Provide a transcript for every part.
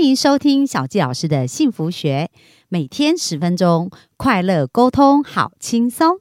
欢迎收听小纪老师的幸福学，每天十分钟，快乐沟通，好轻松。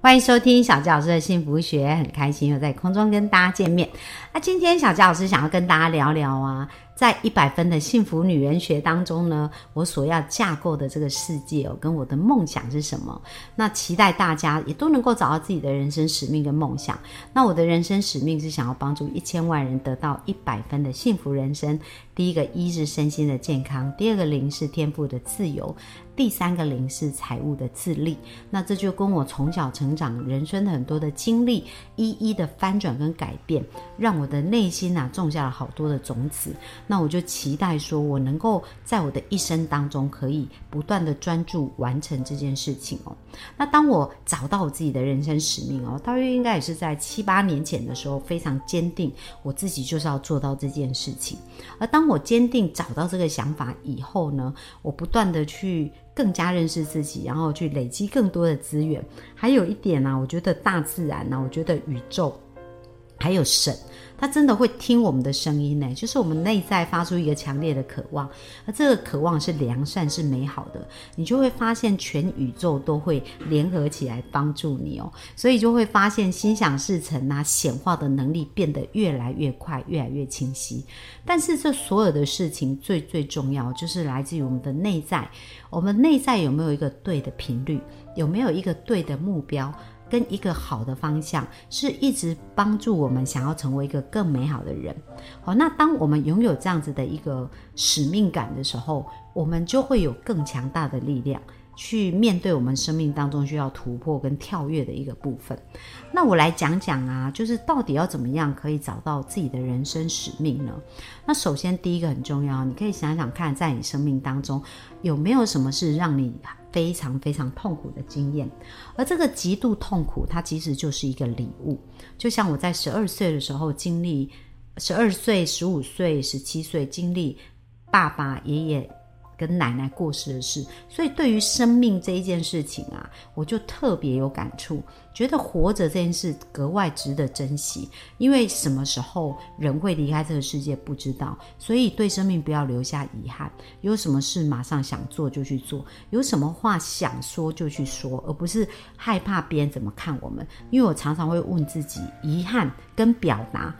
欢迎收听小纪老师的幸福学，很开心又在空中跟大家见面。那今天小纪老师想要跟大家聊聊啊。在一百分的幸福女人学当中呢，我所要架构的这个世界哦，跟我的梦想是什么？那期待大家也都能够找到自己的人生使命跟梦想。那我的人生使命是想要帮助一千万人得到一百分的幸福人生。第一个一是身心的健康，第二个零是天赋的自由，第三个零是财务的自立。那这就跟我从小成长人生的很多的经历一一的翻转跟改变，让我的内心呐种下了好多的种子。那我就期待说，我能够在我的一生当中，可以不断的专注完成这件事情哦。那当我找到我自己的人生使命哦，大约应该也是在七八年前的时候，非常坚定我自己就是要做到这件事情。而当我坚定找到这个想法以后呢，我不断的去更加认识自己，然后去累积更多的资源。还有一点呢，我觉得大自然呢，我觉得宇宙。还有神，他真的会听我们的声音呢。就是我们内在发出一个强烈的渴望，而这个渴望是良善、是美好的，你就会发现全宇宙都会联合起来帮助你哦。所以就会发现心想事成啊，显化的能力变得越来越快，越来越清晰。但是这所有的事情最最重要，就是来自于我们的内在。我们内在有没有一个对的频率？有没有一个对的目标？跟一个好的方向，是一直帮助我们想要成为一个更美好的人。好，那当我们拥有这样子的一个使命感的时候，我们就会有更强大的力量去面对我们生命当中需要突破跟跳跃的一个部分。那我来讲讲啊，就是到底要怎么样可以找到自己的人生使命呢？那首先第一个很重要，你可以想想看，在你生命当中有没有什么是让你。非常非常痛苦的经验，而这个极度痛苦，它其实就是一个礼物。就像我在十二岁的时候经历，十二岁、十五岁、十七岁经历爸爸、爷爷。跟奶奶过世的事，所以对于生命这一件事情啊，我就特别有感触，觉得活着这件事格外值得珍惜。因为什么时候人会离开这个世界不知道，所以对生命不要留下遗憾。有什么事马上想做就去做，有什么话想说就去说，而不是害怕别人怎么看我们。因为我常常会问自己，遗憾跟表达。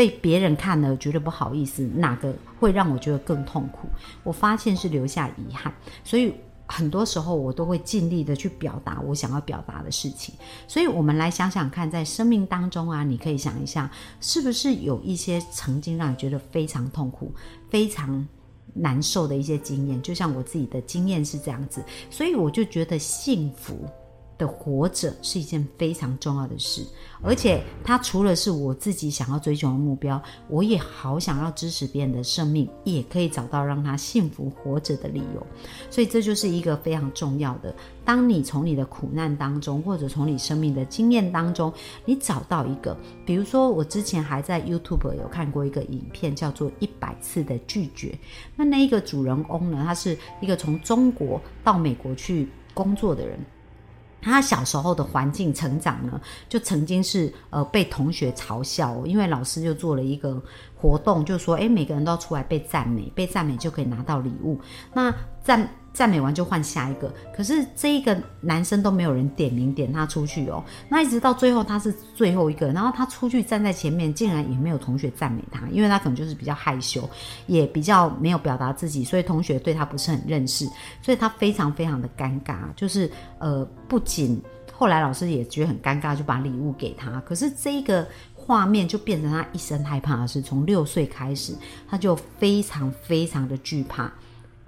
被别人看了觉得不好意思，哪个会让我觉得更痛苦？我发现是留下遗憾，所以很多时候我都会尽力的去表达我想要表达的事情。所以我们来想想看，在生命当中啊，你可以想一下，是不是有一些曾经让你觉得非常痛苦、非常难受的一些经验？就像我自己的经验是这样子，所以我就觉得幸福。的活着是一件非常重要的事，而且它除了是我自己想要追求的目标，我也好想要支持别人的生命，也可以找到让他幸福活着的理由。所以这就是一个非常重要的。当你从你的苦难当中，或者从你生命的经验当中，你找到一个，比如说我之前还在 YouTube 有看过一个影片，叫做《一百次的拒绝》。那那一个主人翁呢，他是一个从中国到美国去工作的人。他小时候的环境成长呢，就曾经是呃被同学嘲笑，因为老师就做了一个活动，就说哎每个人都要出来被赞美，被赞美就可以拿到礼物。那赞。赞美完就换下一个，可是这一个男生都没有人点名点他出去哦。那一直到最后他是最后一个，然后他出去站在前面，竟然也没有同学赞美他，因为他可能就是比较害羞，也比较没有表达自己，所以同学对他不是很认识，所以他非常非常的尴尬。就是呃，不仅后来老师也觉得很尴尬，就把礼物给他，可是这个画面就变成他一生害怕的是，从六岁开始，他就非常非常的惧怕。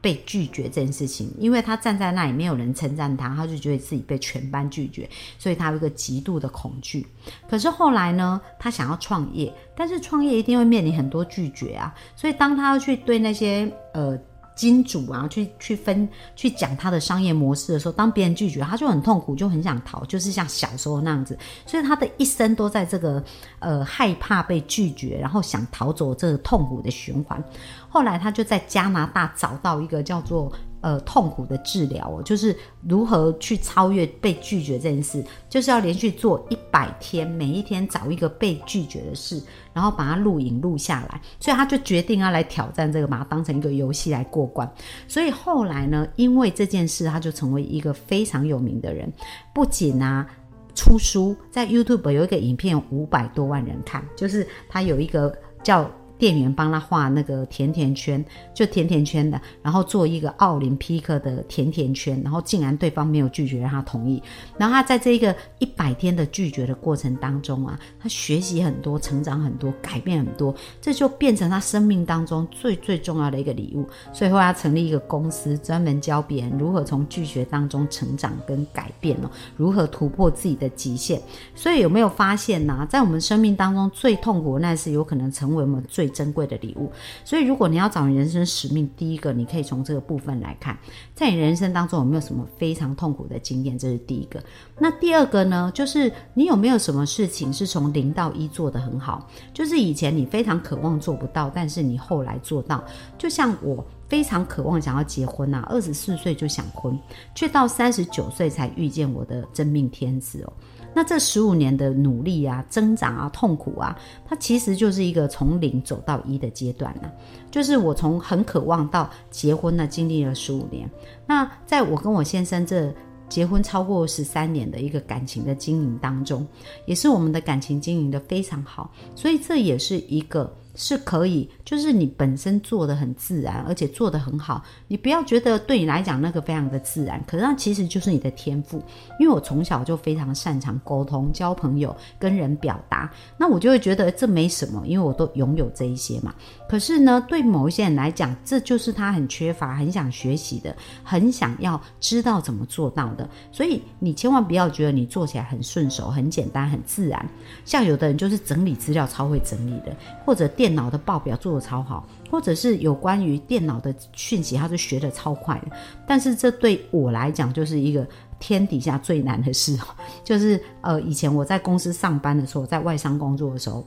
被拒绝这件事情，因为他站在那里，没有人称赞他，他就觉得自己被全班拒绝，所以他有一个极度的恐惧。可是后来呢，他想要创业，但是创业一定会面临很多拒绝啊，所以当他要去对那些呃。金主啊，去去分去讲他的商业模式的时候，当别人拒绝，他就很痛苦，就很想逃，就是像小时候那样子。所以他的一生都在这个呃害怕被拒绝，然后想逃走这个痛苦的循环。后来他就在加拿大找到一个叫做呃痛苦的治疗哦，就是如何去超越被拒绝这件事，就是要连续做一百天，每一天找一个被拒绝的事，然后把它录影录下来。所以他就决定要来挑战这个，把它当成一个游戏来过关。所以后来呢，因为这件事，他就成为一个非常有名的人，不仅啊。出书在 YouTube 有一个影片，五百多万人看，就是他有一个叫。店员帮他画那个甜甜圈，就甜甜圈的，然后做一个奥林匹克的甜甜圈，然后竟然对方没有拒绝，让他同意。然后他在这一个一百天的拒绝的过程当中啊，他学习很多，成长很多，改变很多，这就变成他生命当中最最重要的一个礼物。所以后来他成立一个公司，专门教别人如何从拒绝当中成长跟改变哦，如何突破自己的极限。所以有没有发现呢？在我们生命当中最痛苦那是有可能成为我们最珍贵的礼物，所以如果你要找人生使命，第一个你可以从这个部分来看，在你人生当中有没有什么非常痛苦的经验？这是第一个。那第二个呢，就是你有没有什么事情是从零到一做得很好？就是以前你非常渴望做不到，但是你后来做到。就像我非常渴望想要结婚啊，二十四岁就想婚，却到三十九岁才遇见我的真命天子哦。那这十五年的努力啊、挣扎啊、痛苦啊，它其实就是一个从零走到一的阶段呢。就是我从很渴望到结婚呢，经历了十五年。那在我跟我先生这结婚超过十三年的一个感情的经营当中，也是我们的感情经营的非常好，所以这也是一个。是可以，就是你本身做的很自然，而且做的很好。你不要觉得对你来讲那个非常的自然，可是那其实就是你的天赋。因为我从小就非常擅长沟通、交朋友、跟人表达，那我就会觉得这没什么，因为我都拥有这一些嘛。可是呢，对某一些人来讲，这就是他很缺乏、很想学习的、很想要知道怎么做到的。所以你千万不要觉得你做起来很顺手、很简单、很自然。像有的人就是整理资料超会整理的，或者。电脑的报表做的超好，或者是有关于电脑的讯息，他是学的超快的。但是这对我来讲就是一个天底下最难的事哦，就是呃，以前我在公司上班的时候，在外商工作的时候，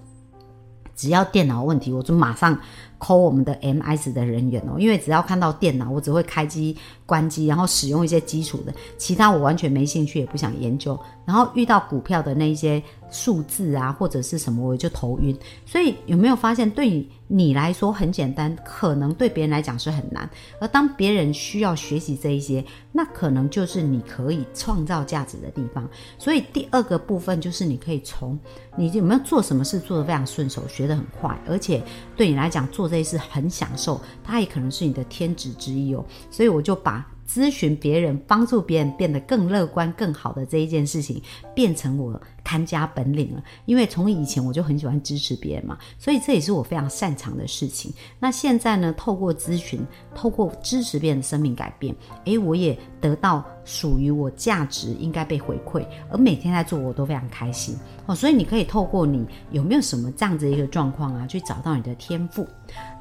只要电脑问题，我就马上。偷我们的 MS 的人员哦，因为只要看到电脑，我只会开机、关机，然后使用一些基础的，其他我完全没兴趣，也不想研究。然后遇到股票的那一些数字啊，或者是什么，我就头晕。所以有没有发现，对你来说很简单，可能对别人来讲是很难。而当别人需要学习这一些，那可能就是你可以创造价值的地方。所以第二个部分就是你可以从你有没有做什么事做得非常顺手，学得很快，而且对你来讲做。这是很享受，它也可能是你的天职之一哦。所以我就把咨询别人、帮助别人变得更乐观、更好的这一件事情，变成我看家本领了。因为从以前我就很喜欢支持别人嘛，所以这也是我非常擅长的事情。那现在呢，透过咨询，透过支持别人的生命改变，诶，我也得到属于我价值应该被回馈，而每天在做我都非常开心哦。所以你可以透过你有没有什么这样子的一个状况啊，去找到你的天赋。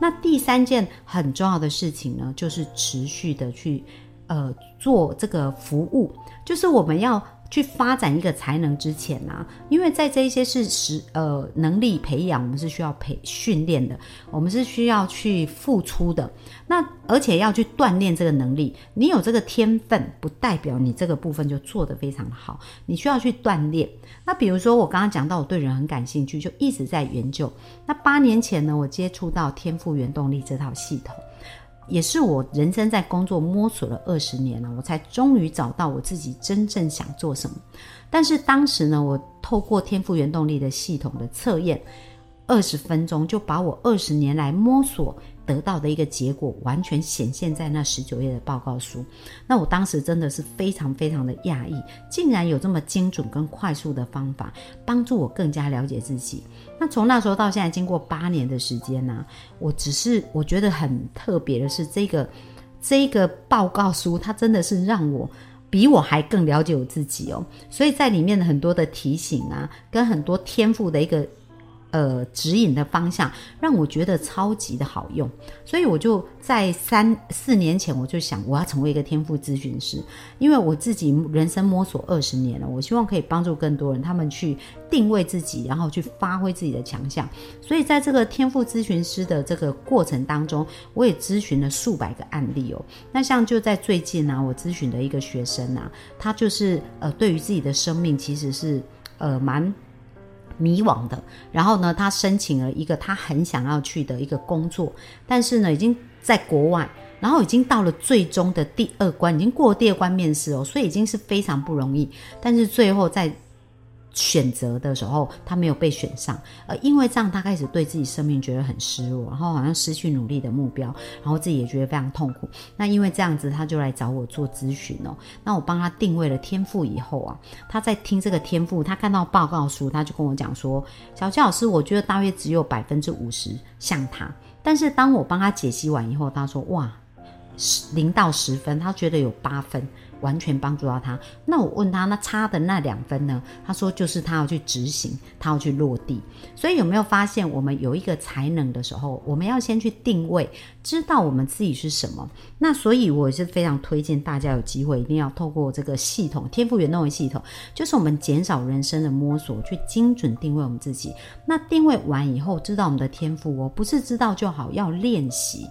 那第三件很重要的事情呢，就是持续的去，呃，做这个服务，就是我们要。去发展一个才能之前呢，因为在这一些是实呃能力培养，我们是需要培训练的，我们是需要去付出的。那而且要去锻炼这个能力，你有这个天分，不代表你这个部分就做得非常好，你需要去锻炼。那比如说我刚刚讲到，我对人很感兴趣，就一直在研究。那八年前呢，我接触到天赋原动力这套系统。也是我人生在工作摸索了二十年了，我才终于找到我自己真正想做什么。但是当时呢，我透过天赋原动力的系统的测验，二十分钟就把我二十年来摸索。得到的一个结果完全显现在那十九页的报告书，那我当时真的是非常非常的讶异，竟然有这么精准跟快速的方法帮助我更加了解自己。那从那时候到现在，经过八年的时间呢，我只是我觉得很特别的是，这个这个报告书它真的是让我比我还更了解我自己哦。所以在里面的很多的提醒啊，跟很多天赋的一个。呃指引的方向，让我觉得超级的好用，所以我就在三四年前我就想我要成为一个天赋咨询师，因为我自己人生摸索二十年了，我希望可以帮助更多人，他们去定位自己，然后去发挥自己的强项。所以在这个天赋咨询师的这个过程当中，我也咨询了数百个案例哦。那像就在最近呢，我咨询的一个学生啊，他就是呃对于自己的生命其实是呃蛮。迷惘的，然后呢，他申请了一个他很想要去的一个工作，但是呢，已经在国外，然后已经到了最终的第二关，已经过第二关面试哦，所以已经是非常不容易，但是最后在。选择的时候，他没有被选上，呃，因为这样，他开始对自己生命觉得很失落，然后好像失去努力的目标，然后自己也觉得非常痛苦。那因为这样子，他就来找我做咨询哦。那我帮他定位了天赋以后啊，他在听这个天赋，他看到报告书，他就跟我讲说：“小七老师，我觉得大约只有百分之五十像他。”但是当我帮他解析完以后，他说：“哇，十零到十分，他觉得有八分。”完全帮助到他。那我问他，那差的那两分呢？他说就是他要去执行，他要去落地。所以有没有发现，我们有一个才能的时候，我们要先去定位，知道我们自己是什么。那所以我是非常推荐大家有机会一定要透过这个系统天赋原动力系统，就是我们减少人生的摸索，去精准定位我们自己。那定位完以后，知道我们的天赋，我不是知道就好，要练习。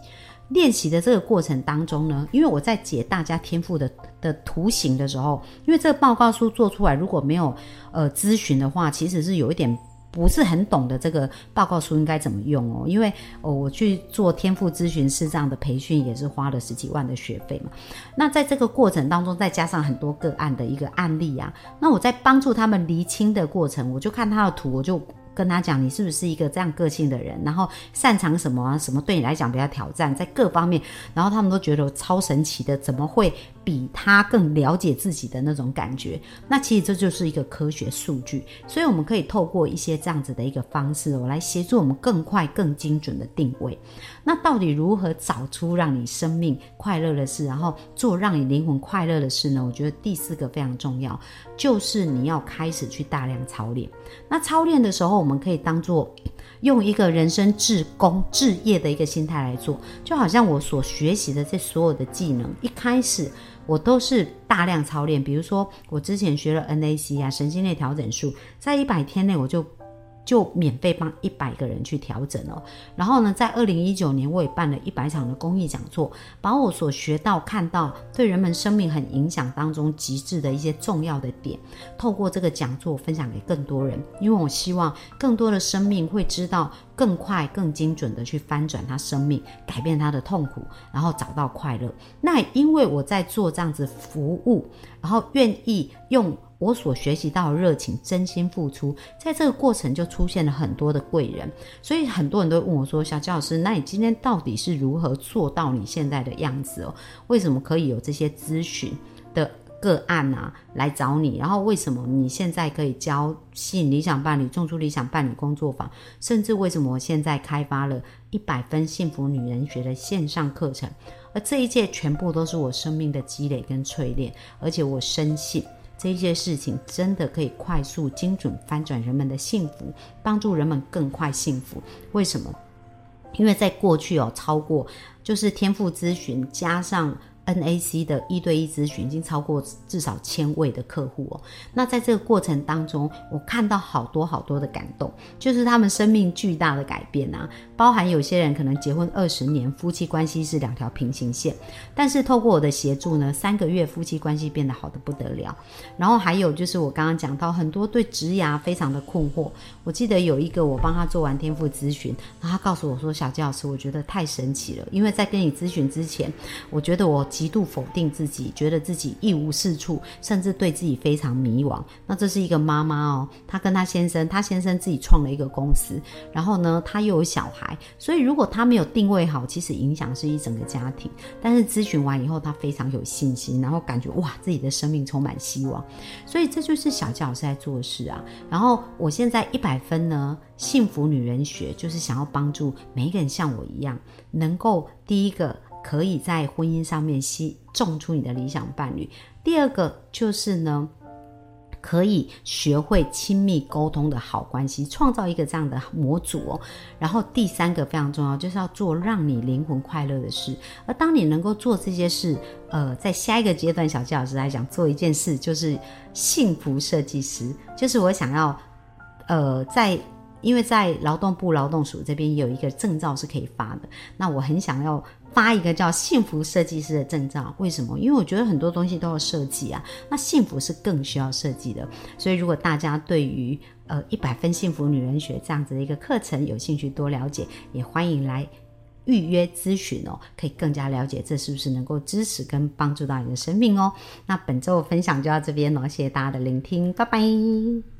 练习的这个过程当中呢，因为我在解大家天赋的的图形的时候，因为这个报告书做出来如果没有呃咨询的话，其实是有一点不是很懂的。这个报告书应该怎么用哦？因为哦我去做天赋咨询师这样的培训也是花了十几万的学费嘛。那在这个过程当中，再加上很多个案的一个案例啊，那我在帮助他们厘清的过程，我就看他的图，我就。跟他讲，你是不是一个这样个性的人？然后擅长什么？什么对你来讲比较挑战？在各方面，然后他们都觉得超神奇的，怎么会？比他更了解自己的那种感觉，那其实这就是一个科学数据，所以我们可以透过一些这样子的一个方式，我来协助我们更快、更精准的定位。那到底如何找出让你生命快乐的事，然后做让你灵魂快乐的事呢？我觉得第四个非常重要，就是你要开始去大量操练。那操练的时候，我们可以当做用一个人生至工、至业的一个心态来做，就好像我所学习的这所有的技能，一开始。我都是大量操练，比如说我之前学了 NAC 啊，神经内调整术，在一百天内我就。就免费帮一百个人去调整哦。然后呢，在二零一九年，我也办了一百场的公益讲座，把我所学到、看到对人们生命很影响当中极致的一些重要的点，透过这个讲座分享给更多人。因为我希望更多的生命会知道更快、更精准的去翻转他生命，改变他的痛苦，然后找到快乐。那因为我在做这样子服务，然后愿意用。我所学习到的热情，真心付出，在这个过程就出现了很多的贵人，所以很多人都问我说：“小焦老师，那你今天到底是如何做到你现在的样子哦？为什么可以有这些咨询的个案啊来找你？然后为什么你现在可以教吸引理想伴侣、种出理想伴侣工作坊？甚至为什么我现在开发了一百分幸福女人学的线上课程？而这一切全部都是我生命的积累跟淬炼，而且我深信。”这些事情真的可以快速、精准翻转人们的幸福，帮助人们更快幸福。为什么？因为在过去哦，超过就是天赋咨询加上。NAC 的一对一咨询已经超过至少千位的客户哦。那在这个过程当中，我看到好多好多的感动，就是他们生命巨大的改变啊。包含有些人可能结婚二十年，夫妻关系是两条平行线，但是透过我的协助呢，三个月夫妻关系变得好的不得了。然后还有就是我刚刚讲到很多对植牙非常的困惑，我记得有一个我帮他做完天赋咨询，然后他告诉我说：“小季老师，我觉得太神奇了，因为在跟你咨询之前，我觉得我。”极度否定自己，觉得自己一无是处，甚至对自己非常迷惘。那这是一个妈妈哦，她跟她先生，她先生自己创了一个公司，然后呢，她又有小孩，所以如果她没有定位好，其实影响是一整个家庭。但是咨询完以后，她非常有信心，然后感觉哇，自己的生命充满希望。所以这就是小教老师在做事啊。然后我现在一百分呢，幸福女人学就是想要帮助每一个人像我一样，能够第一个。可以在婚姻上面吸种出你的理想伴侣。第二个就是呢，可以学会亲密沟通的好关系，创造一个这样的模组哦。然后第三个非常重要，就是要做让你灵魂快乐的事。而当你能够做这些事，呃，在下一个阶段，小纪老师来讲，做一件事就是幸福设计师，就是我想要，呃，在。因为在劳动部劳动署这边有一个证照是可以发的，那我很想要发一个叫幸福设计师的证照。为什么？因为我觉得很多东西都要设计啊，那幸福是更需要设计的。所以如果大家对于呃一百分幸福女人学这样子的一个课程有兴趣多了解，也欢迎来预约咨询哦，可以更加了解这是不是能够支持跟帮助到你的生命哦。那本周分享就到这边了，谢谢大家的聆听，拜拜。